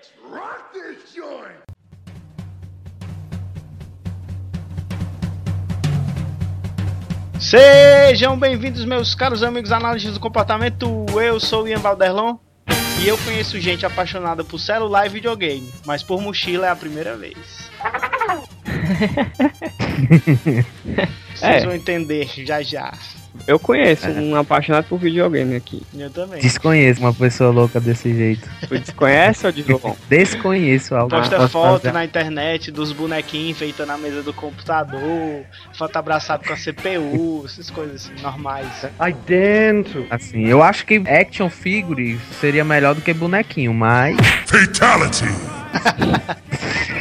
Let's rock this joint! Sejam bem-vindos, meus caros amigos análises do comportamento. Eu sou Ian Valderlon e eu conheço gente apaixonada por celular e videogame, mas por mochila é a primeira vez. Vocês É. vão entender já já. Eu conheço um apaixonado por videogame aqui. Eu também. Desconheço uma pessoa louca desse jeito. Tu desconhece ou desconhece? Desconheço algo. Posta foto fazer- na internet dos bonequinhos enfeitando a mesa do computador, foto abraçado com a CPU, essas coisas assim, normais. Idento! Assim, eu acho que action figure seria melhor do que bonequinho, mas Fatality!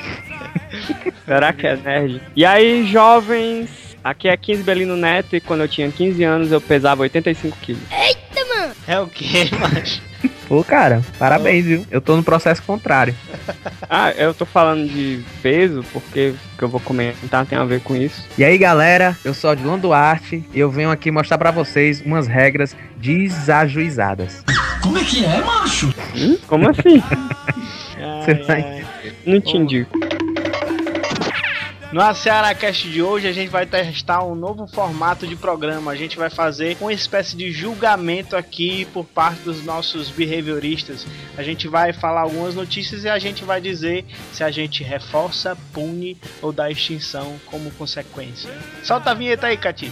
Será que é nerd? E aí, jovens? Aqui é 15 Belino Neto e quando eu tinha 15 anos eu pesava 85 quilos. É o que, macho? pô, cara, parabéns, viu? Eu tô no processo contrário. Ah, eu tô falando de peso porque o que eu vou comentar tem a ver com isso. E aí, galera, eu sou Odilon Duarte e eu venho aqui mostrar pra vocês umas regras desajuizadas. Hum? Como assim? Você Ai, vai- ai. Não entendi. No Ceará Cast de hoje a gente vai testar um novo formato de programa. A gente vai fazer uma espécie de julgamento aqui por parte dos nossos behavioristas. A gente vai falar algumas notícias e a gente vai dizer se a gente reforça, pune ou dá extinção como consequência. Solta a vinheta aí, Cati.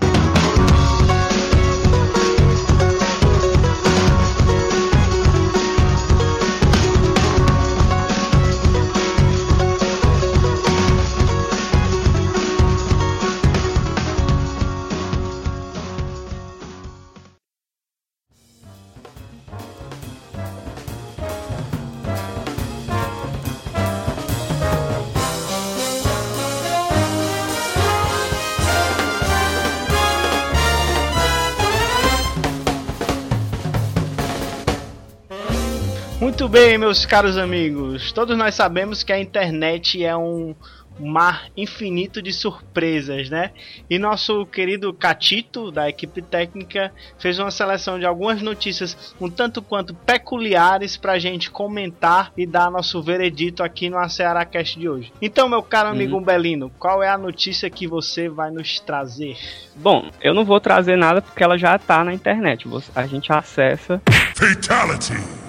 Muito bem, meus caros amigos. Todos nós sabemos que a internet é um mar infinito de surpresas, né? E nosso querido Catito, da equipe técnica, fez uma seleção de algumas notícias um tanto quanto peculiares pra gente comentar e dar nosso veredito aqui no Ceará Cast de hoje. Então, meu caro amigo Belino, qual é a notícia que você vai nos trazer? Bom, eu não vou trazer nada porque ela já tá na internet. Você- A gente acessa Fatality!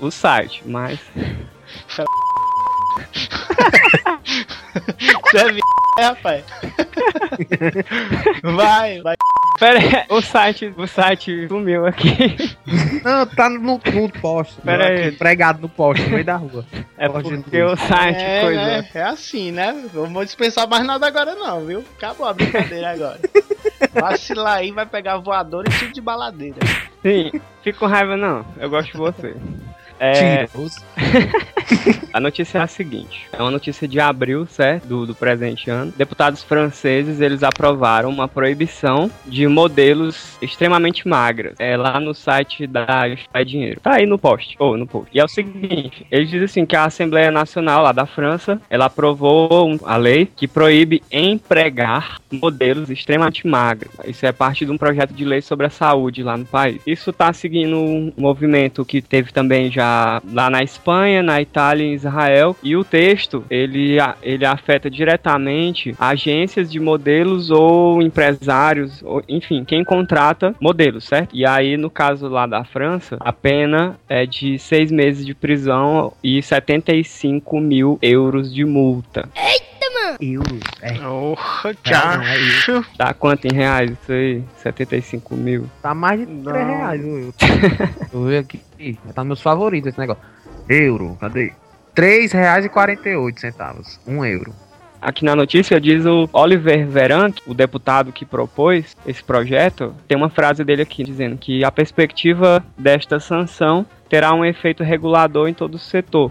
O site, mas Você é vi... é, rapaz. Vai, vai. Pera aí, o site, o site sumiu aqui. Não, tá no, no poste. Pera aqui, aí. Pregado no poste, no meio da rua. É porque o site É, coisa. né? é assim, né? Não vou dispensar mais nada agora não, viu? Acabou a brincadeira agora. Vacilar aí, vai pegar voador e tiro de baladeira. Sim, fica com raiva não. Eu gosto de você. É, a notícia é a seguinte: é uma notícia de abril, certo? Do, do presente ano. Deputados franceses eles aprovaram uma proibição de modelos extremamente magras. É lá no site da Justify Dinheiro. Tá aí no post. Ou no post. E é o seguinte: eles dizem assim que a Assembleia Nacional lá da França ela aprovou a lei que proíbe empregar modelos extremamente magros. Isso é parte de um projeto de lei sobre a saúde lá no país. Isso tá seguindo um movimento que teve também já lá na Espanha, na Itália e em Israel. E o texto, ele, ele afeta diretamente agências de modelos ou empresários, ou, enfim, quem contrata modelos, certo? E aí, no caso lá da França, a pena é de seis meses de prisão e 75 mil euros de multa. Euros. É, Porra, Real não, é cacho. Dá quanto em reais isso aí? 75 mil. tá mais de Não. 3 reais o euro. Vou ver aqui. Ih, Tá nos meus favoritos esse negócio. Euro, cadê? R$ 3,48 Um euro. Aqui na notícia diz o Oliver Veran, o deputado que propôs esse projeto, tem uma frase dele aqui dizendo que a perspectiva desta sanção terá um efeito regulador em todo o setor.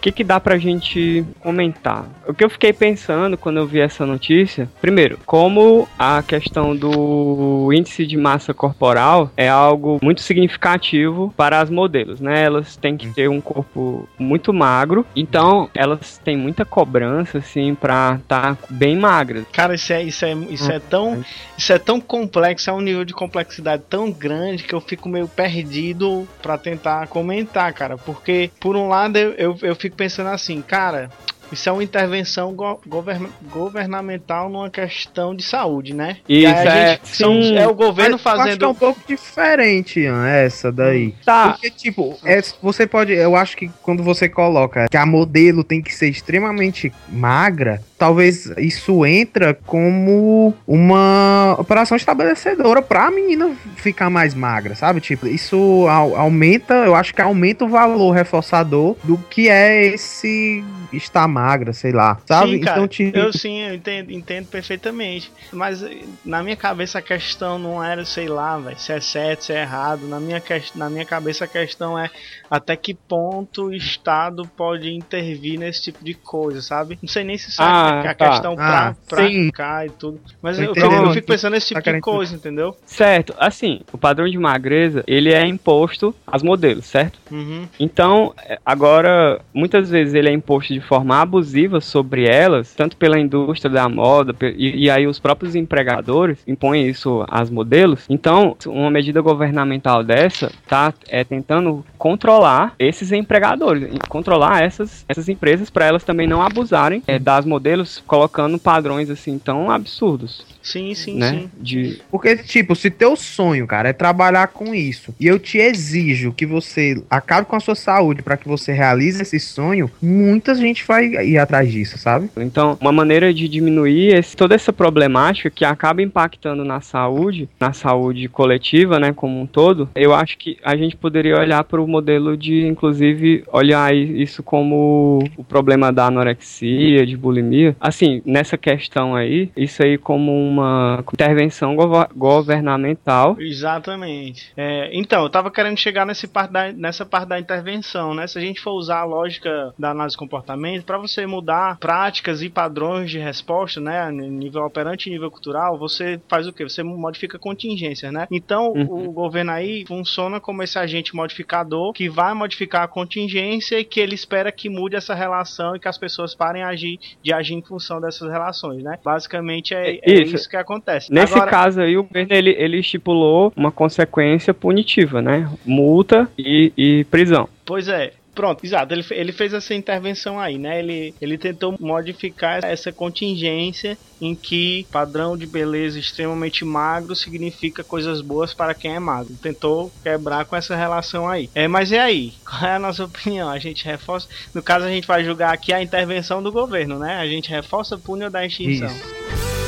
Que, que dá pra gente comentar? O que eu fiquei pensando quando eu vi essa notícia, primeiro, como a questão do índice de massa corporal é algo muito significativo para as modelos, né? Elas têm que ter um corpo muito magro, então elas têm muita cobrança, assim, pra estar tá bem magras. Cara, isso é, isso é, isso é tão, isso é tão complexo, é um nível de complexidade tão grande que eu fico meio perdido para tentar comentar, cara, porque por um lado eu, eu, eu fico pensando assim, cara, isso é uma intervenção go govern governamental numa questão de saúde, né? Isso é, gente, são, é o governo Mas fazendo. Acho que é um pouco diferente, Ian, essa daí. Tá. Porque, tipo, é, você pode. Eu acho que quando você coloca que a modelo tem que ser extremamente magra, talvez isso entra como uma operação estabelecedora pra menina ficar mais magra, sabe? Tipo, isso au- aumenta, eu acho que aumenta o valor reforçador do que é esse estar magra, sei lá, sabe? Sim, cara, então, tipo, eu sim, eu entendo, entendo perfeitamente. Mas eh, na minha cabeça a questão não era, sei lá, velho, se é certo, se é errado. Na minha, na minha cabeça a questão é até que ponto o Estado pode intervir nesse tipo de coisa, sabe? Não sei nem se sabe Ah, que a tá. questão pra, Ah, pra sim. cá e tudo. Mas eu, eu fico pensando nesse tá tipo de querendo dizer. coisa, entendeu? Certo, assim, o padrão de magreza, ele é imposto às modelos, certo? Uhum. Então, é, agora, muitas vezes ele é imposto de forma abusiva sobre elas, tanto pela indústria da moda, e, e aí os próprios empregadores impõem isso às modelos. Então, uma medida governamental dessa tá é, tentando controlar esses empregadores, controlar essas, essas empresas para elas também não abusarem é, das modelos, colocando padrões assim tão absurdos, Sim, sim, né? sim. De, Porque, tipo, se teu sonho, cara, é trabalhar com isso, e eu te exijo que você acabe com a sua saúde pra que você realize esse sonho, muita gente vai ir atrás disso, sabe? Então, uma maneira de diminuir esse- toda essa problemática que acaba impactando na saúde, na saúde coletiva, né, como um todo, eu acho que a gente poderia olhar para o modelo de, inclusive, olhar isso como o problema da anorexia, de bulimia. Assim, nessa questão aí, isso aí como uma intervenção gover- governamental. Exatamente. É, então, eu tava querendo chegar nesse parte da- nessa parte da intervenção, né? Se a gente for usar a lógica da análise de comportamento, para você mudar práticas e padrões de resposta, né? Nível operante e nível cultural, você faz o quê? Você modifica contingências, né? Então, Uhum. o governo aí funciona como esse agente modificador que vai modificar a contingência e que ele espera que mude essa relação e que as pessoas parem agir, de agir em função dessas relações, né? Basicamente é, é Isso. Isso. que acontece. Nesse Agora- caso aí, o governo ele, ele estipulou uma consequência punitiva, né? Multa e, e prisão. Pois é. Pronto, exato. Ele, ele fez essa intervenção aí, né? Ele, ele tentou modificar essa contingência em que padrão de beleza extremamente magro significa coisas boas para quem é magro. Tentou quebrar com essa relação aí. É, mas e aí? Qual é a nossa opinião? A gente reforça. No caso, a gente vai julgar aqui a intervenção do governo, né? A gente reforça, pune ou dá extinção. Isso.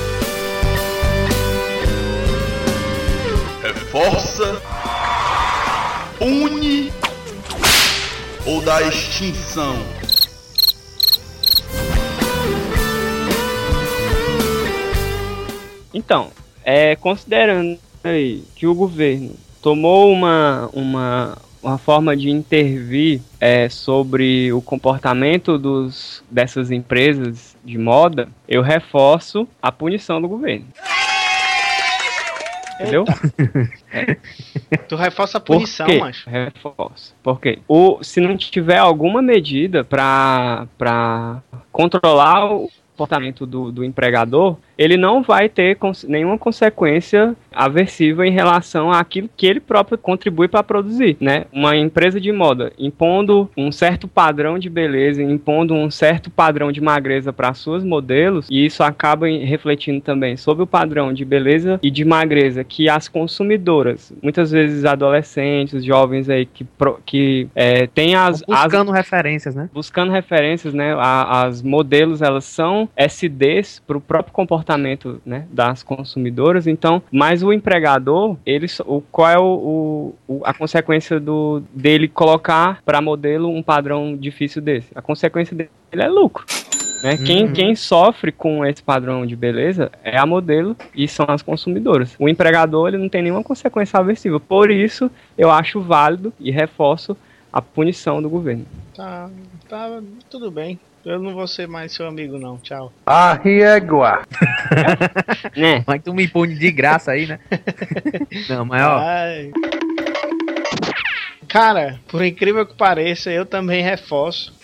Reforça, une ou da extinção. Então, é, considerando aí que o governo tomou uma, uma, uma forma de intervir é, sobre o comportamento dos, dessas empresas de moda, eu reforço a punição do governo. Entendeu? Tu reforça a Por punição, quê? macho. Reforço. Por quê? O, se não tiver alguma medida para controlar o comportamento do, do empregador, ele não vai ter cons- nenhuma consequência aversiva em relação àquilo que ele próprio contribui para produzir, né? Uma empresa de moda impondo um certo padrão de beleza, impondo um certo padrão de magreza para suas modelos, e isso acaba refletindo também sobre o padrão de beleza e de magreza que as consumidoras, muitas vezes adolescentes, jovens aí que, que é, têm as, as Buscando referências, né? buscando referências, né? a- as modelos elas são SDs para o próprio comportamento né, das consumidoras. Então, mas o empregador, ele, o, qual é o, o- a consequência do dele colocar para modelo um padrão difícil desse? A consequência dele é lucro. Né? Quem, Uhum. quem sofre com esse padrão de beleza é a modelo e são as consumidoras. O empregador ele não tem nenhuma consequência aversiva. Por isso, eu acho válido e reforço a punição do governo. Tá, tá, tudo bem. Eu não vou ser mais seu amigo, não. Tchau. A régua. Né? Mas tu me pune de graça aí, né? Não, mas ó, Ai. Cara, por incrível que pareça, eu também reforço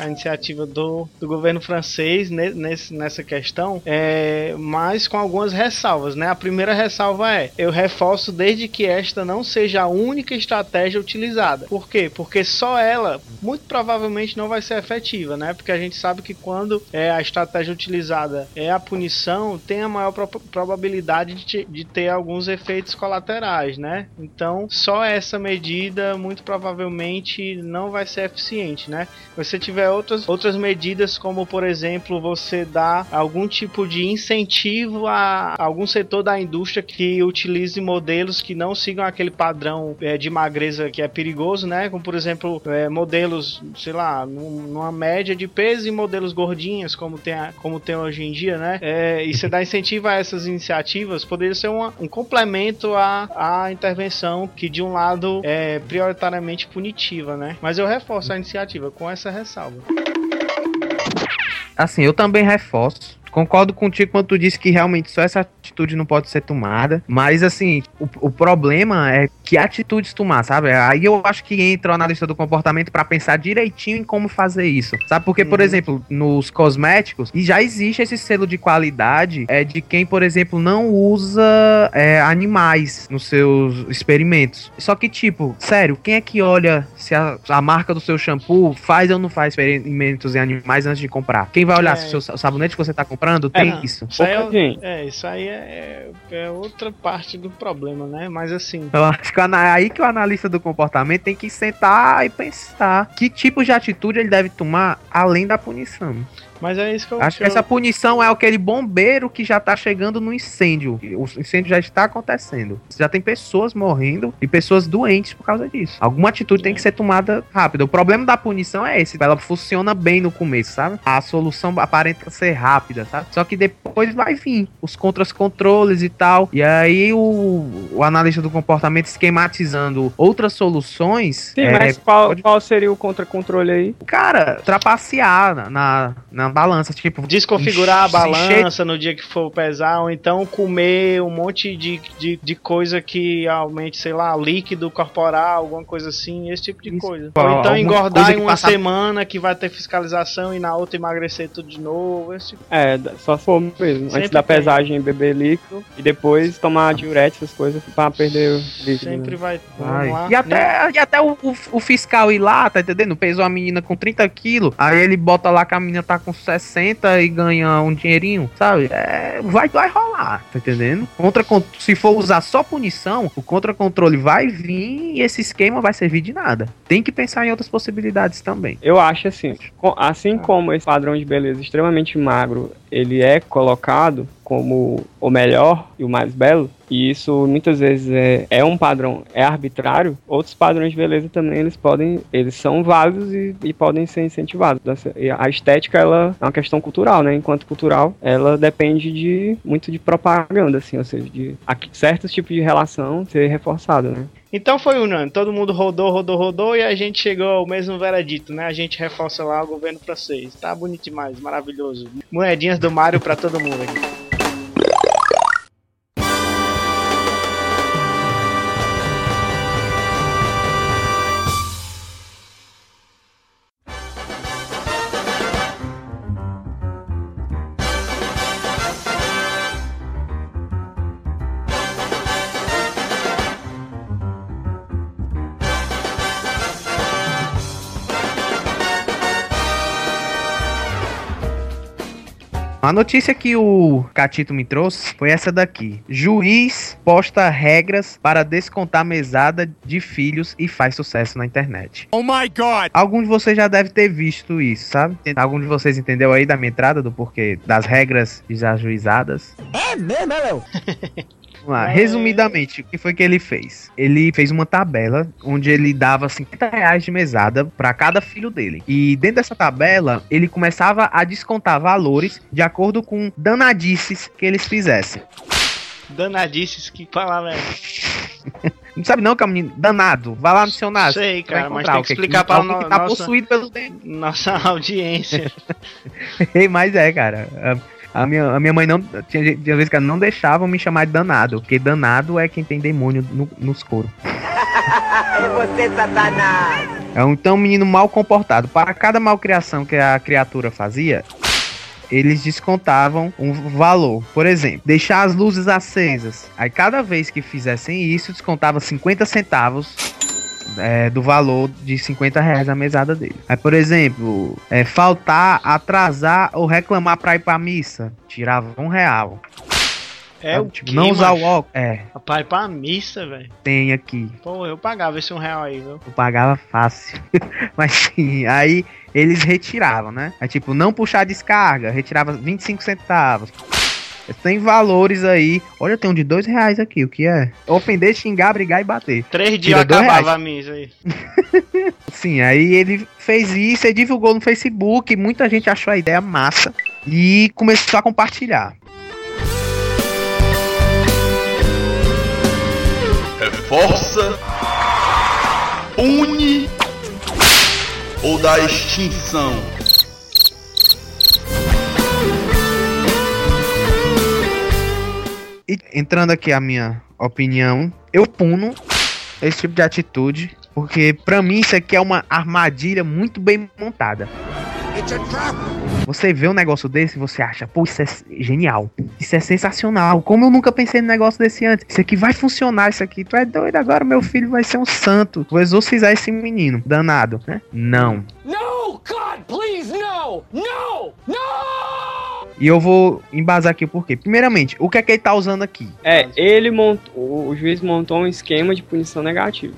a iniciativa do, do governo francês ne- nesse, nessa questão, é, mas com algumas ressalvas, né? A primeira ressalva é: eu reforço desde que esta não seja a única estratégia utilizada. Por quê? Porque só ela, muito provavelmente, não vai ser efetiva, né? Porque a gente sabe que quando é, a estratégia utilizada é a punição, tem a maior pro- probabilidade de, de ter alguns efeitos colaterais, né? Então, só essa medida, muito provavelmente, não vai ser eficiente, né? Se você tiver outras, outras medidas, como por exemplo, você dar algum tipo de incentivo a algum setor da indústria que utilize modelos que não sigam aquele padrão eh, de magreza que é perigoso, né? Como por exemplo, eh, modelos, sei lá, num- numa média de peso e modelos gordinhos, como tem, como tem hoje em dia, né? Eh, e você dá incentivo a essas iniciativas, poderia ser uma- um complemento à, à intervenção que de um lado é prioritariamente punitiva, né? Mas eu reforço a iniciativa com essa ressalva. Assim, eu também reforço. Concordo contigo quando tu disse que realmente só essa atitude não pode ser tomada. Mas, assim, o, o problema é que atitudes tomar, sabe? Aí eu acho que entra o analista do comportamento pra pensar direitinho em como fazer isso. Sabe? Porque, por Uhum. exemplo, nos cosméticos, e já existe esse selo de qualidade é de quem, por exemplo, não usa é, animais nos seus experimentos. Só que, tipo, sério, quem é que olha se a, a marca do seu shampoo faz ou não faz experimentos em animais antes de comprar? Quem vai olhar É. se o seu sa- sabonete que você tá comprando tem não. isso? Isso aí, é, é, isso aí é, é- é outra parte do problema, né? Mas assim, Eu acho que aí que o analista do comportamento tem que sentar e pensar que tipo de atitude ele deve tomar além da punição. Mas é isso que eu Acho que eu- essa punição é aquele bombeiro que já tá chegando no incêndio. O incêndio já está acontecendo. Já tem pessoas morrendo e pessoas doentes por causa disso. Alguma atitude tem que ser tomada rápida. O problema da punição é esse. Ela funciona bem no começo, sabe? A solução aparenta ser rápida, sabe? Só que depois vai vir os contras-controles e tal. E aí o, o analista do comportamento esquematizando outras soluções. Sim, é, mas qual, pode- qual seria o contra-controle aí? Cara, trapacear na, na, na balança. Tipo, desconfigurar a encher- balança no dia que for pesar, ou então comer um monte de, de, de coisa que aumente, sei lá, líquido corporal, alguma coisa assim, esse tipo de Isso. coisa. Ou então alguma engordar em uma passa- semana que vai ter fiscalização e na outra emagrecer tudo de novo, esse tipo. É, só se for mesmo. Sempre Antes da tem. pesagem beber líquido e depois tomar diurético, essas coisas, pra perder o líquido. Sempre né? vai. Vai. Vamos lá. E até, e até o, o- o fiscal ir lá, tá entendendo? Pesou a menina com 30 quilos, aí ele bota lá que a menina tá com 60 e ganha um dinheirinho, sabe? É, vai, vai rolar, tá entendendo? Contra, con- se for usar só punição, o contra-controle vai vir e esse esquema vai servir de nada. Tem que pensar em outras possibilidades também. Eu acho assim, assim como esse padrão de beleza extremamente magro, ele é colocado como o melhor e o mais belo, e isso muitas vezes é, é um padrão, é arbitrário, outros padrões de beleza também eles podem, eles são válidos e, e podem ser incentivados. A estética ela é uma questão cultural, né? Enquanto cultural, ela depende de muito de propaganda, assim, ou seja, de certos tipos de relação ser reforçado, né? Então foi unânime, todo mundo rodou, rodou, rodou e a gente chegou ao mesmo veredito, né? A gente reforça lá o governo francês. Tá bonito demais, maravilhoso. Moedinhas do Mario pra todo mundo aqui. A notícia que o Catito me trouxe foi essa daqui. Juiz posta regras para descontar mesada de filhos e faz sucesso na internet. Oh my god! Alguns de vocês já devem ter visto isso, sabe? Algum de vocês entendeu aí da minha entrada do porquê das regras desajuizadas? É mesmo, né, Léo? Vamos lá. Resumidamente, o que foi que ele fez? Ele fez uma tabela onde ele dava 50 reais de mesada para cada filho dele. E dentro dessa tabela, ele começava a descontar valores de acordo com danadices que eles fizessem. Danadices, que palavra é? Não sabe não que é danado. Vai lá no dicionário. Sei, você vai cara, mas tem que explicar que no- que tá nossa- possuído pelo dente. Nossa audiência. Mas é, cara. A, minha, a minha mãe não. Tinha, tinha vezes que ela não deixava me chamar de danado. Porque danado é quem tem demônio no- nos coros. É você, Satanás! É um, então um menino mal comportado. Para cada malcriação que a criatura fazia, eles descontavam um valor. Por exemplo, deixar as luzes acesas. Aí cada vez que fizessem isso, descontava 50 centavos. É, do valor de 50 reais a mesada dele. Aí, por exemplo, é, faltar, atrasar ou reclamar pra ir pra missa, tirava um real. É Sabe? o tipo, quê, não usar macho? o óculos. É, Rapaz, pra missa, velho. tem aqui. Pô, eu pagava esse um real aí, viu? Eu pagava fácil. Mas sim, aí eles retiravam, né? Aí tipo, não puxar descarga, retirava 25 centavos. Tem valores aí. Olha, tem um de dois reais aqui. O que é? Ofender, xingar, brigar e bater. Três dias Tira acabava reais. a missa aí. Sim, aí ele fez isso e divulgou no Facebook. Muita gente achou a ideia massa e começou a compartilhar. Reforça, une ou da extinção. E entrando aqui a minha opinião, eu puno esse tipo de atitude, porque pra mim isso aqui é uma armadilha muito bem montada. Você vê um negócio desse e você acha, pô, isso é genial. Isso é sensacional. Como eu nunca pensei num negócio desse antes. Isso aqui vai funcionar, isso aqui. Tu é doido agora, meu filho vai ser um santo. Vou exorcizar esse menino. Danado, né? Não. No! God, please, no! No! No! E eu vou embasar aqui o porquê. Primeiramente, o que é que ele tá usando aqui? É, ele montou. O juiz montou um esquema de punição negativa.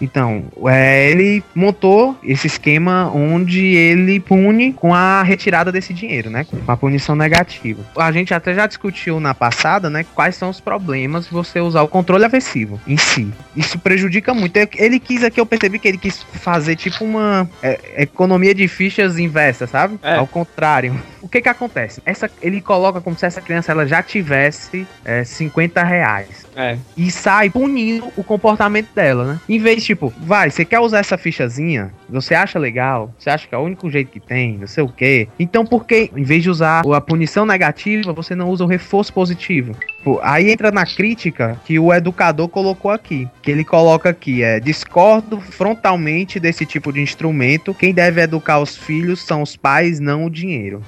Então, é, ele montou esse esquema onde ele pune com a retirada desse dinheiro, né? Com a punição negativa. A gente até já discutiu na passada, né? Quais são os problemas de você usar o controle aversivo em si. Isso prejudica muito. Eu- Ele quis aqui, eu percebi que ele quis fazer tipo uma é, economia de fichas inversa, sabe? É. Ao contrário. O que que acontece? Essa, ele coloca como se essa criança ela já tivesse é, 50 reais É. e sai punindo o comportamento dela, né? Em vez, tipo, vai, você quer usar essa fichazinha? Você acha legal? Você acha que é o único jeito que tem? Não sei o quê. Então, por que, em vez de usar a punição negativa, você não usa o reforço positivo? Aí entra na crítica que o educador colocou aqui. Que ele coloca aqui, é, discordo frontalmente desse tipo de instrumento. Quem deve educar os filhos são os pais, não o dinheiro.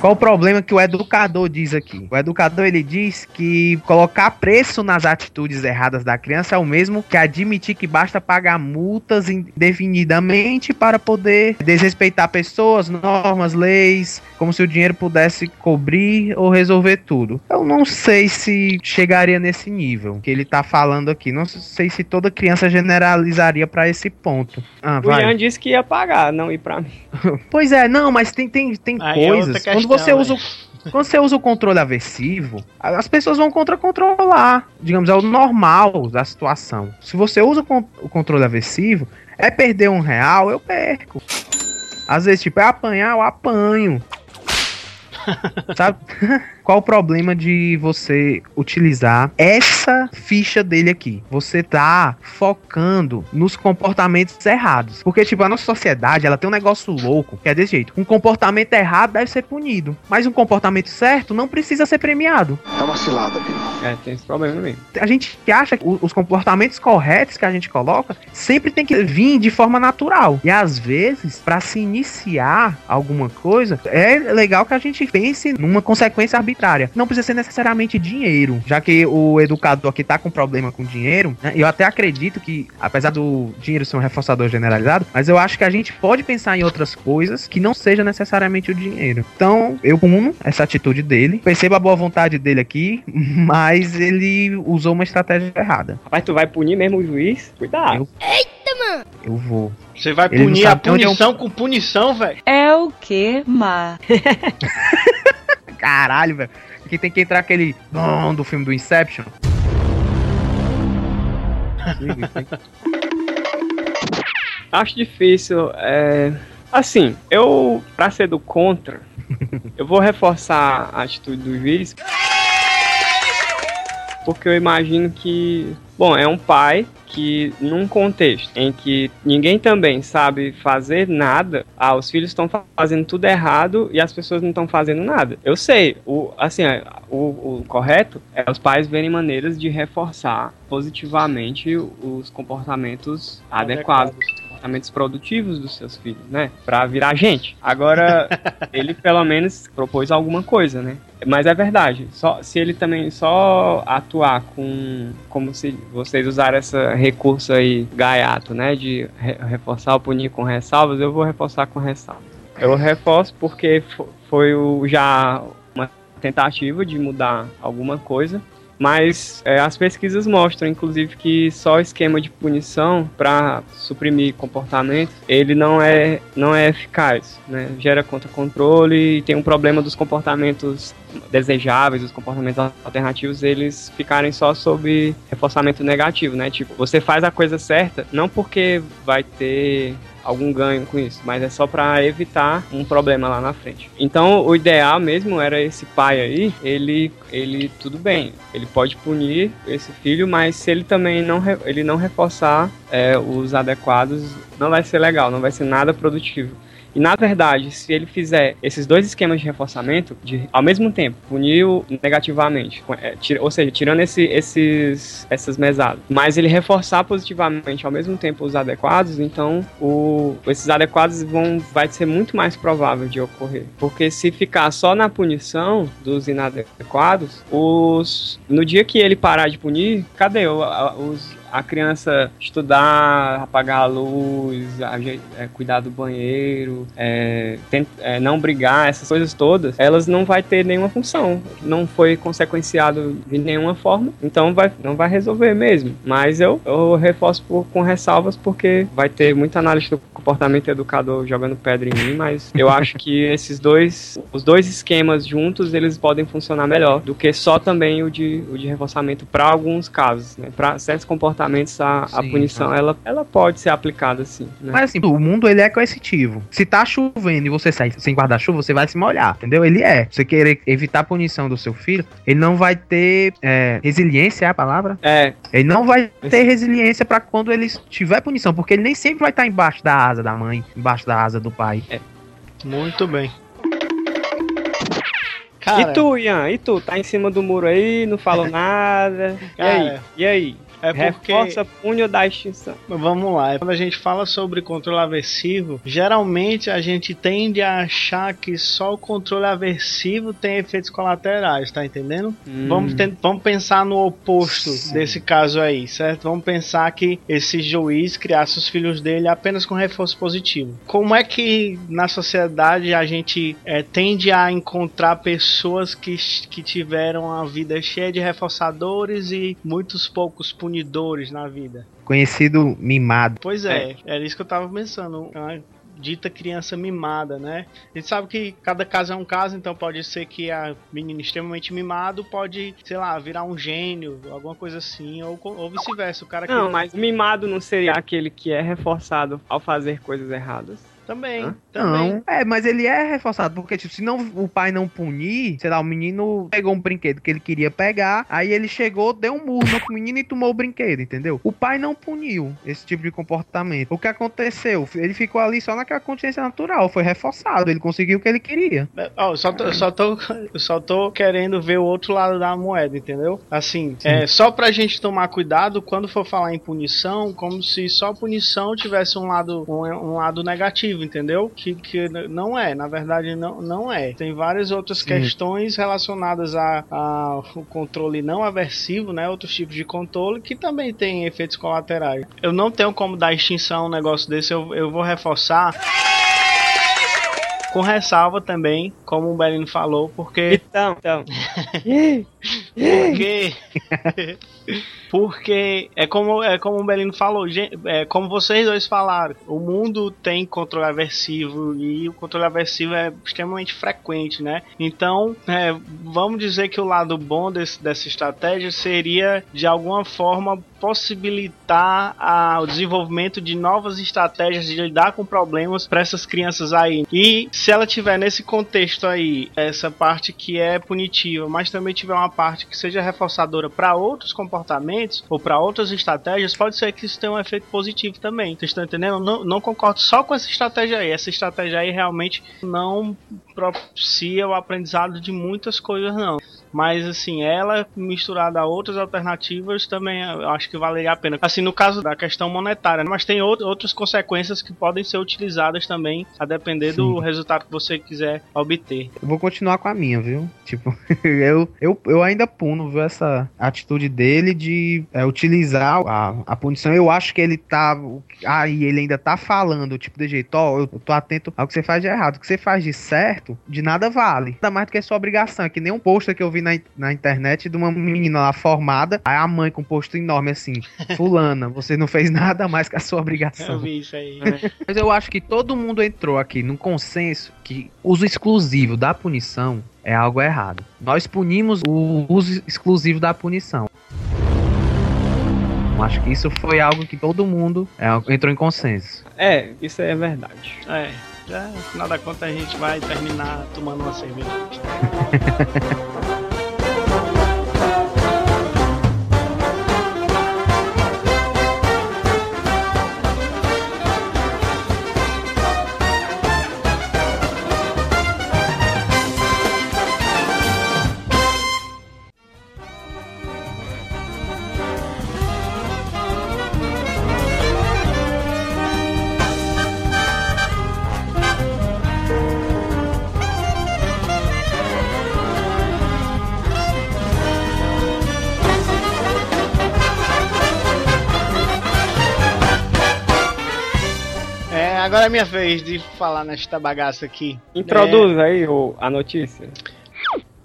Qual o problema que o educador diz aqui? O educador ele diz que colocar preço nas atitudes erradas da criança é o mesmo que admitir que basta pagar multas indefinidamente para poder desrespeitar pessoas, normas, leis, como se o dinheiro pudesse cobrir ou resolver tudo. Eu não sei se chegaria nesse nível que ele tá falando aqui. Não sei se toda criança generalizaria para esse ponto. Ah, O vai. Ian disse que ia pagar, não ir pra mim. Pois é, não, mas tem, tem, tem Aí é coisas. quando questão, você usa o né? quando você usa o controle aversivo, as pessoas vão contra-controlar. Digamos, é o normal da situação. Se você usa o o controle aversivo, é perder um real, eu perco. Às vezes, tipo, é apanhar, eu apanho. Sabe? Qual o problema de você utilizar essa ficha dele aqui? Você tá focando nos comportamentos errados. Porque, tipo, a nossa sociedade, ela tem um negócio louco, que é desse jeito. Um comportamento errado deve ser punido. Mas um comportamento certo não precisa ser premiado. É, tem esse problema mesmo. A gente acha que os comportamentos corretos que a gente coloca sempre tem que vir de forma natural. E às vezes, para se iniciar alguma coisa, é legal que a gente pense numa consequência arbitrária. Não precisa ser necessariamente dinheiro, já que o educador aqui tá com problema com dinheiro. né? Eu até acredito que, apesar do dinheiro ser um reforçador generalizado, mas eu acho que a gente pode pensar em outras coisas que não seja necessariamente o dinheiro. Então, eu puno essa atitude dele, percebo a boa vontade dele aqui, mas ele usou uma estratégia errada. Rapaz, tu vai punir mesmo o juiz? Cuidado. Eu- Eu vou. Você vai Ele punir a é um- punição com punição, velho. É o que, Má? Caralho, velho. Aqui tem que entrar aquele bom do filme do Inception. Acho difícil. É... Assim, eu, pra ser do contra, eu vou reforçar a atitude do juiz. Porque eu imagino que, bom, é um pai que num contexto em que ninguém também sabe fazer nada, ah, os filhos estão fazendo tudo errado e as pessoas não estão fazendo nada. Eu sei, o assim, é, o, o correto é os pais verem maneiras de reforçar positivamente os comportamentos adequados. Adequados. Comportamentos produtivos dos seus filhos, né? Pra virar gente. Agora, ele pelo menos propôs alguma coisa, né? Mas é verdade. Só, se ele também só atuar com. Como se vocês usaram esse recurso aí, gaiato, né? De re- reforçar ou punir com ressalvas, eu vou reforçar com ressalvas. Eu reforço porque fo- foi o, já uma tentativa de mudar alguma coisa. Mas é, as pesquisas mostram, inclusive, que só o esquema de punição para suprimir comportamentos, ele não é, não é eficaz, né? Gera contra-controle e tem um problema dos comportamentos desejáveis, os comportamentos alternativos, eles ficarem só sob reforçamento negativo, né? Tipo, você faz a coisa certa, não porque vai ter algum ganho com isso, mas é só para evitar um problema lá na frente. Então, o ideal mesmo era esse pai aí, ele ele tudo bem, ele pode punir esse filho, mas se ele também não ele não reforçar é, os adequados, não vai ser legal, não vai ser nada produtivo. E na verdade, se ele fizer esses dois esquemas de reforçamento, de, ao mesmo tempo, punir negativamente, é, tira- ou seja, tirando esse- esses, essas mesadas, mas ele reforçar positivamente ao mesmo tempo os adequados, então o, esses adequados vão, vai ser muito mais provável de ocorrer. Porque se ficar só na punição dos inadequados, os, no dia que ele parar de punir, cadê os, a criança estudar, apagar a luz, aje- é, cuidar do banheiro, é, tent- é, não brigar, essas coisas todas, elas não vai ter nenhuma função. Não foi consequenciado de nenhuma forma, então vai, não vai resolver mesmo. Mas eu, eu reforço por- com ressalvas porque vai ter muita análise do comportamento educador jogando pedra em mim, mas eu acho que esses dois, os dois esquemas juntos, eles podem funcionar melhor do que só também o de, o de reforçamento para alguns casos, né? Para certos comportamentos a, a Sim, punição tá. ela, ela pode ser aplicada assim, né? Mas assim, o mundo ele é coercitivo. Se tá chovendo e você sai sem guarda-chuva, você vai se molhar, entendeu? Ele é. Você querer evitar a punição do seu filho, ele não vai ter é, resiliência, é a palavra? É, Ele não vai ter resiliência pra quando ele tiver punição, porque ele nem sempre vai estar embaixo da asa da mãe, embaixo da asa do pai. Muito bem. Cara, e tu, Ian? E tu? Tá em cima do muro aí, não falou nada. E aí? E aí? É porque Reforça, pune ou dá extinção? Vamos lá, quando a gente fala sobre controle aversivo, geralmente a gente tende a achar que só o controle aversivo tem efeitos colaterais, tá entendendo? Vamos, ten- vamos pensar no oposto Sim. desse caso aí, certo? Vamos pensar que esse juiz criasse os filhos dele apenas com reforço positivo. Como é que na sociedade a gente eh, tende a encontrar pessoas que, que tiveram a vida cheia de reforçadores e muitos poucos punidores na vida? Conhecido mimado. Pois é, era isso que eu tava pensando. Uma dita criança mimada, né? A gente sabe que cada caso é um caso, então pode ser que a menina extremamente mimado pode, sei lá, virar um gênio, alguma coisa assim, ou, ou vice-versa. O cara que Não, mas o mimado não seria aquele que é reforçado ao fazer coisas erradas. Também, Hã? também. Não, é, mas ele é reforçado, porque tipo, se não, o pai não punir, sei lá, o menino pegou um brinquedo que ele queria pegar, aí ele chegou, deu um murro no menino e tomou o brinquedo, entendeu? O pai não puniu esse tipo de comportamento. O que aconteceu? Ele ficou ali só naquela consciência natural, foi reforçado, ele conseguiu o que ele queria. Ó, eu só tô, só tô, só tô querendo ver o outro lado da moeda, entendeu? Assim, é só pra gente tomar cuidado quando for falar em punição, como se só punição tivesse um lado, um, um lado negativo, entendeu? Que, que não é, na verdade não, não é. Tem várias outras Sim. questões relacionadas a, a o controle não aversivo, né? Outros tipos de controle que também tem efeitos colaterais. Eu não tenho como dar extinção a um negócio desse, eu, eu vou reforçar. Com ressalva também, como o Belino falou, porque Então, então. porque Porque é como, é como o Belino falou, é como vocês dois falaram, o mundo tem controle aversivo e o controle aversivo é extremamente frequente, né? Então, é, vamos dizer que o lado bom desse- dessa estratégia seria, de alguma forma, possibilitar a- o desenvolvimento de novas estratégias de lidar com problemas para essas crianças aí. E se ela tiver nesse contexto aí, essa parte que é punitiva, mas também tiver uma parte que seja reforçadora para outros comportamentos ou para outras estratégias, pode ser que isso tenha um efeito positivo também. Vocês estão entendendo? Não, não concordo só com essa estratégia aí. Essa estratégia aí realmente não propicia o aprendizado de muitas coisas, não. Mas assim, ela misturada a outras alternativas também eu acho que valeria a pena. Assim, no caso da questão monetária, né? mas tem out- outras consequências que podem ser utilizadas também, a depender do Sim. resultado que você quiser obter. Eu vou continuar com a minha, viu? Tipo, eu, eu, eu ainda puno, viu, essa atitude dele de é, utilizar a, a punição. Eu acho que ele tá. Aí ele ainda tá falando, tipo, de jeito, ó, eu tô atento ao que você faz de errado. O que você faz de certo, de nada vale. Nada mais do que a sua obrigação. É que nem um que eu vi na, in- na internet de uma menina lá formada, aí a mãe com um pôster enorme assim, fulana, você não fez nada mais que a sua Eu obrigação. vi isso aí. Mas eu acho que todo mundo entrou aqui num consenso que uso exclusivo da punição é algo errado. Nós punimos o uso exclusivo da punição. Eu Acho que isso foi algo que todo mundo é, entrou em consenso. É, isso é verdade. É, já, no final da conta a gente vai terminar tomando uma cerveja. É, é minha vez de falar nesta bagaça aqui. Introduz aí o, a notícia.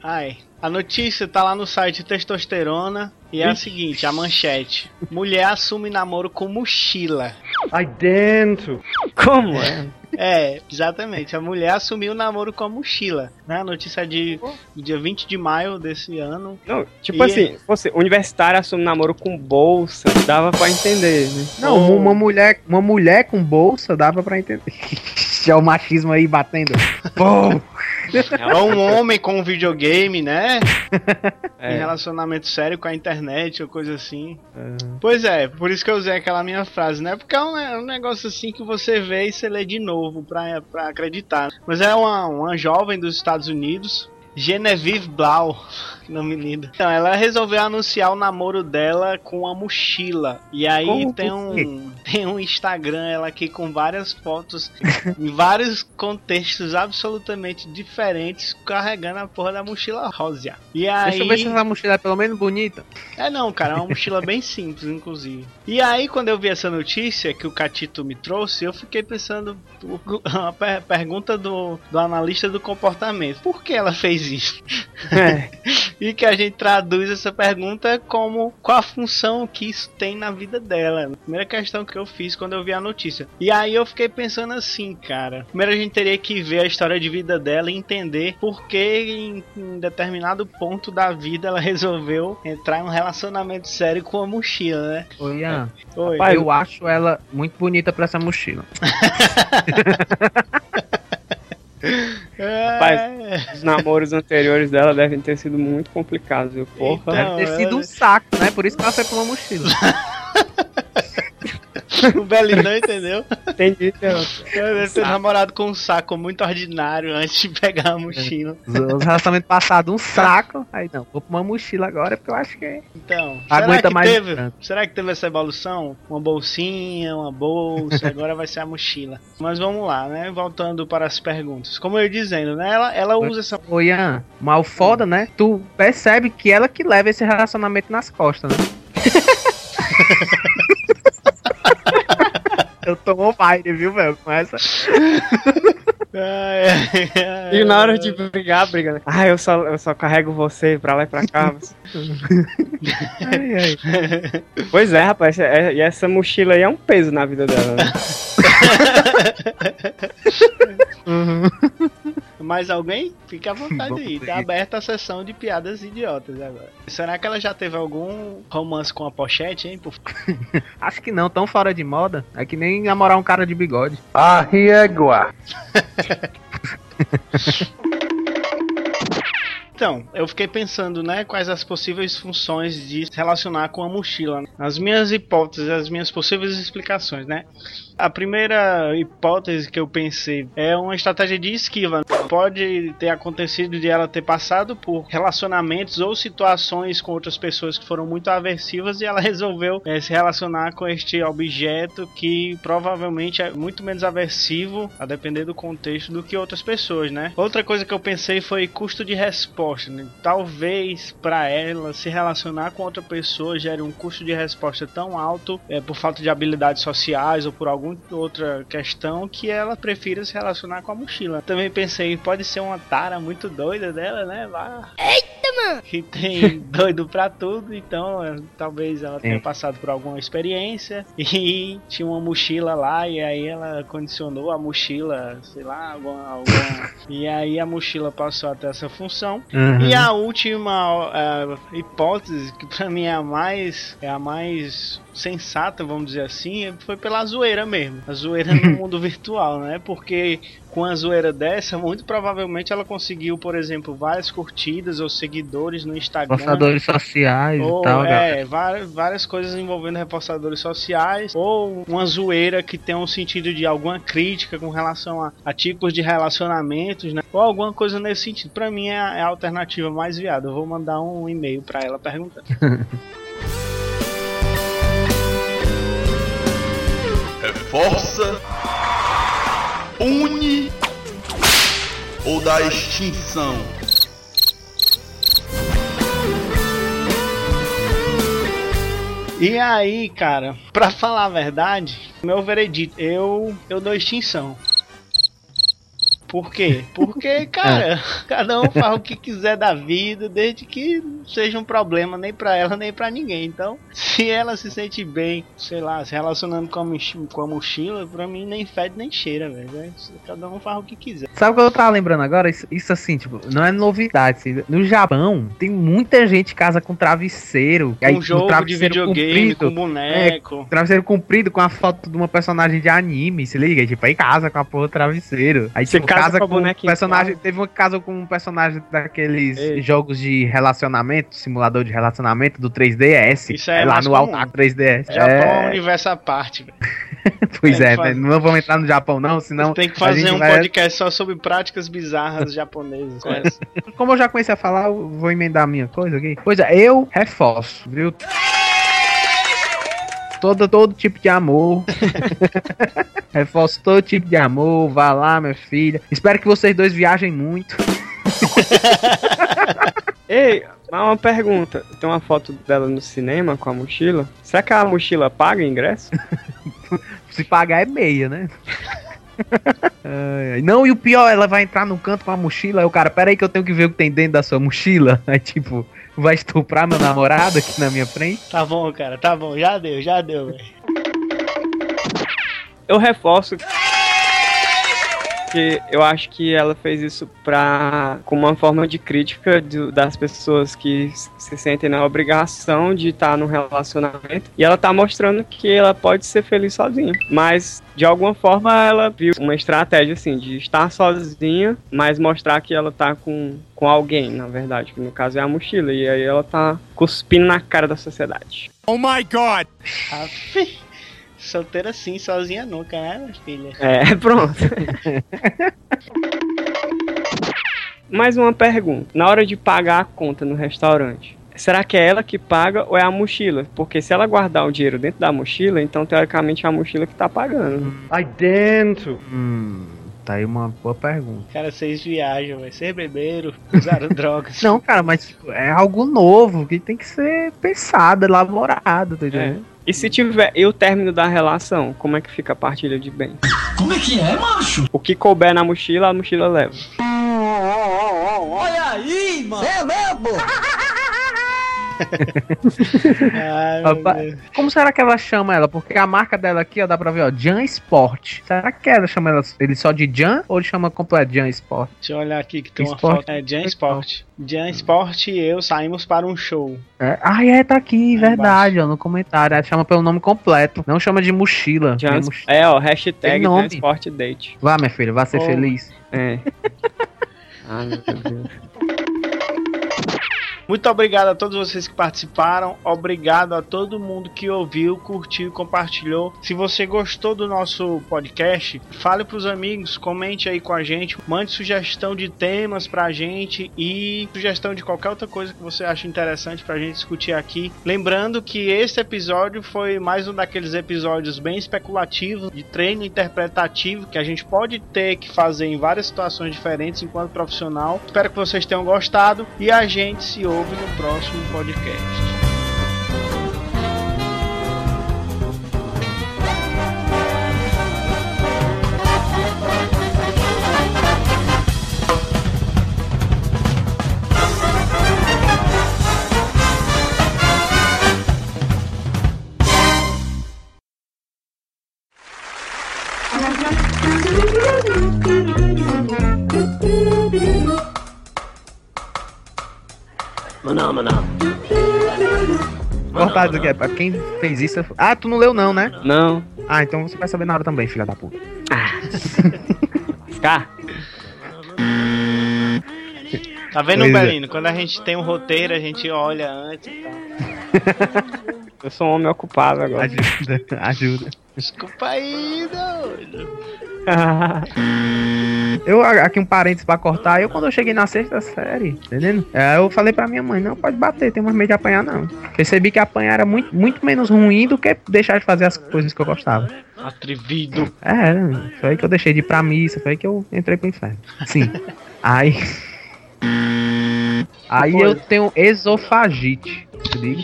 Ai, a notícia tá lá no site Testosterona e é a seguinte, a manchete. Mulher assume namoro com mochila. Aí dentro. Como é? É, exatamente. A mulher assumiu o namoro com a mochila. Né? A notícia é de do dia 20 de maio desse ano. Não, tipo E- assim, você, universitário assume namoro com bolsa, dava pra entender, né? Não, uma mulher, uma mulher com bolsa dava pra entender. Já o machismo aí batendo. Pô, Ou um homem com um videogame, né? Em É, relacionamento sério com a internet ou coisa assim. é. Pois é, por isso que eu usei aquela minha frase, né? Porque é um, é um negócio assim que você vê e você lê de novo pra, pra acreditar. Mas é uma, uma jovem dos Estados Unidos, Genevieve Blau, Então, ela resolveu anunciar o namoro dela com a mochila. E aí Como? tem um, tem um Instagram ela aqui com várias fotos em vários contextos absolutamente diferentes, carregando a porra da mochila rosa. E aí... deixa eu ver se essa mochila é pelo menos bonita. É não, cara, é uma mochila bem simples, inclusive. E aí, quando eu vi essa notícia que o Catito me trouxe, eu fiquei pensando a per- pergunta do, do analista do comportamento. Por que ela fez isso? É. E que a gente traduz essa pergunta como qual a função que isso tem na vida dela. Primeira questão que eu fiz quando eu vi a notícia. E aí eu fiquei pensando assim, cara. Primeiro a gente teria que ver a história de vida dela e entender por que em, em determinado ponto da vida ela resolveu entrar em um relacionamento sério com a mochila, né? Oi, Ian. Oi. Rapaz, Eu acho ela muito bonita pra essa mochila. É... Rapaz, Os namoros anteriores dela devem ter sido muito complicados, viu? Porra. Então. Deve ter sido um saco, né? Por isso que ela foi pra uma mochila. o Belly não entendeu? Entendi. deve ter namorado com um saco muito ordinário antes de pegar a mochila. Os, os relacionamentos passados, um saco. Aí não, vou pra uma mochila agora porque eu acho que. Então, Aguenta será que mais teve? tanto. Será que teve essa evolução? Uma bolsinha, uma bolsa, agora vai ser a mochila. Mas vamos lá, né? Voltando para as perguntas. Como eu ia dizendo, né? Ela, ela usa essa. Ô, Ian, mal foda, né? Tu percebe que ela que leva esse relacionamento nas costas, né? Eu tô on fire, viu, velho? Com essa. Ai, ai, ai, E na hora de brigar, briga, né? Ah, eu só, eu só carrego você pra lá e pra cá. Ai, ai. pois é, rapaz, é- e essa mochila aí é um peso na vida dela. Né? Mais alguém? Fique à vontade aí. Tá aberta a sessão de piadas idiotas agora. Será que ela já teve algum romance com a pochete, hein? Por... Acho que não, tão fora de moda. É que nem namorar um cara de bigode. Arriégua. Então, eu fiquei pensando, né, quais as possíveis funções de se relacionar com a mochila. né? As minhas hipóteses, as minhas possíveis explicações, né? A primeira hipótese que eu pensei é uma estratégia de esquiva. Pode ter acontecido de ela ter passado por relacionamentos ou situações com outras pessoas que foram muito aversivas e ela resolveu eh, se relacionar com este objeto que provavelmente é muito menos aversivo, a depender do contexto, do que outras pessoas, né? Outra coisa que eu pensei foi custo de resposta. Né? Talvez para ela se relacionar com outra pessoa gere um custo de resposta tão alto é, por falta de habilidades sociais ou por alguma outra questão que ela prefira se relacionar com a mochila. Também pensei, pode ser uma tara muito doida dela, né? Lá. Eita, mano! Que tem doido pra tudo, então é, talvez ela tenha Sim. passado por alguma experiência e tinha uma mochila lá e aí ela condicionou a mochila, sei lá, alguma, alguma e aí a mochila passou a ter essa função. Uhum. E a última é, hipótese, que pra mim é a mais é a mais sensata, vamos dizer assim, foi pela zoeira mesmo. A zoeira no mundo virtual, né? Porque com a zoeira dessa, muito provavelmente ela conseguiu, por exemplo, várias curtidas ou seguidores no Instagram. Reforçadores sociais Ou, e tal, é, várias, várias coisas envolvendo reforçadores sociais, ou uma zoeira que tem um sentido de alguma crítica com relação a, a tipos de relacionamentos, né? Ou alguma coisa nesse sentido. Pra mim é a, é a alternativa mais viável. Eu vou mandar um e-mail pra ela perguntando. Reforça, une ou da extinção. E aí, cara, pra falar a verdade, meu veredito, eu, eu dou extinção. Por quê? Porque, cara, cada um faz o que quiser da vida, desde que não seja um problema nem pra ela nem pra ninguém. Então, se ela se sente bem, sei lá, se relacionando com a, mochi- com a mochila, pra mim nem fede nem cheira, velho. É, Cada um faz o que quiser. Sabe o que eu tava lembrando agora? Isso, isso assim, tipo, não é novidade. assim. No Japão, tem muita gente que casa com travesseiro. aí, Um jogo de travesseiro videogame, com comprido, boneco. Travesseiro comprido com a foto de uma personagem de anime, se liga? Tipo, aí casa com a porra do travesseiro. Aí, Você tipo, casa casa com um personagem. Teve uma casa com um personagem daqueles Ei. jogos de relacionamento, simulador de relacionamento do 3DS. Isso é lá mais no altar 3DS. Japão é um É, universo à parte, velho. pois tem é, fazer. né? não vamos entrar no Japão, não, senão. Tem que fazer um vai- podcast só sobre práticas bizarras japonesas. Como eu já comecei a falar, eu vou emendar a minha coisa aqui. Pois é, eu reforço, viu? Todo, todo tipo de amor. reforço todo tipo de amor. Vá lá, minha filha. Espero que vocês dois viajem muito. Ei, mas uma pergunta. Tem uma foto dela no cinema com a mochila. Será que a mochila paga ingresso? Se pagar é meia, né? Não, e o pior, ela vai entrar no canto com a mochila. Aí o cara, pera aí que eu tenho que ver o que tem dentro da sua mochila. Aí, tipo, vai estuprar meu namorado aqui na minha frente. Tá bom, cara, tá bom, já deu, já deu, velho. Eu reforço que eu acho que ela fez isso pra, como uma forma de crítica do- das pessoas que se sentem na obrigação de estar num relacionamento. E ela tá mostrando que ela pode ser feliz sozinha. Mas, de alguma forma, ela viu uma estratégia, assim, de estar sozinha, mas mostrar que ela tá com, com alguém, na verdade. Que no caso é a mochila. E aí ela tá cuspindo na cara da sociedade. Aff, solteira sim, sozinha nunca, né, minha filha? É, pronto. Mais uma pergunta. Na hora de pagar a conta no restaurante, será que é ela que paga ou é a mochila? Porque se ela guardar o dinheiro dentro da mochila, então teoricamente é a mochila que tá pagando. Aí dentro. Hum, tá aí uma boa pergunta. Cara, vocês viajam, vai ser beberam, usaram drogas. Não, cara, mas tipo, é algo novo que tem que ser pensado, elaborado, tá entendendo? E se tiver. E o término da relação? Como é que fica a partilha de bens? Como é que é, macho? O que couber na mochila, a mochila leva. Olha aí, mano. É mesmo? Ai. Como será que ela chama ela? Porque a marca dela aqui, ó, dá pra ver, ó, Jan Sport. Será que ela chama ela, ele só de Jan ou ele chama completo Jan Sport? Deixa eu olhar aqui que tem uma Sport. foto. É Jan Sport. Jan Sport e eu saímos para um show. É, ah, é, tá aqui, verdade, ó, no comentário. Ela chama pelo nome completo. Não chama de mochila. Jan- Tem mochi- É, ó, hashtag nome. Transport Date. Vá, minha filha, vá ser Oh. feliz. É. Ai, meu Deus. Muito obrigado a todos vocês que participaram. Obrigado a todo mundo que ouviu, curtiu compartilhou. Se você gostou do nosso podcast, fale pros amigos, comente aí com a gente, mande sugestão de temas pra gente e sugestão de qualquer outra coisa que você acha interessante pra gente discutir aqui. Lembrando que esse episódio foi mais um daqueles episódios bem especulativos de treino interpretativo que a gente pode ter que fazer em várias situações diferentes enquanto profissional. Espero que vocês tenham gostado e a gente se ouve no próximo podcast. Cortado aqui, é pra quem fez isso. Ah, tu não leu, não, né? Não. Ah, então você vai saber na hora também, filha da puta. Ficar? Tá vendo, Pois é. Belino? Quando a gente tem um roteiro, a gente olha antes e tal. Eu sou um homem ocupado agora. Ajuda, ajuda. Desculpa aí, doido. Eu, aqui um parênteses pra cortar, eu quando eu cheguei na sexta série, entendendo? É, eu falei pra minha mãe, não, pode bater, tem mais medo de apanhar não. Percebi que apanhar era muito, muito menos ruim do que deixar de fazer as coisas que eu gostava. Atrevido. É, foi aí que eu deixei de ir pra missa, foi aí que eu entrei pro inferno. Sim. Aí. Aí eu tenho esofagite.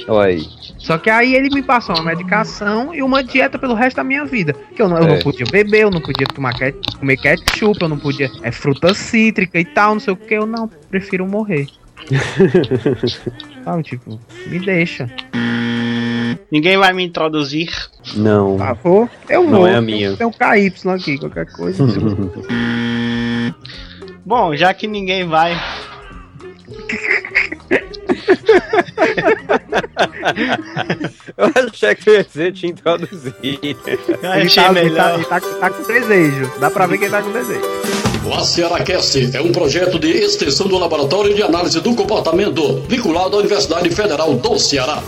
Olha aí. Só que aí ele me passou uma medicação e uma dieta pelo resto da minha vida. Que eu não, eu não É. podia beber, eu não podia tomar ket- comer ketchup, eu não podia. É fruta cítrica e tal, não sei o que. Eu não, prefiro morrer. Sabe, tipo, me deixa. Ninguém vai me introduzir. Não. Por favor, eu Não vou. é a minha. Tem um KY aqui, qualquer coisa. Bom, já que ninguém vai. Eu achei que eu ia dizer te introduzir. Eu ele, tá, ele, tá, ele tá- tá com desejo. Dá pra ver que ele tá com desejo. O ACERACast é um projeto de extensão do Laboratório de Análise do Comportamento, vinculado à Universidade Federal do Ceará.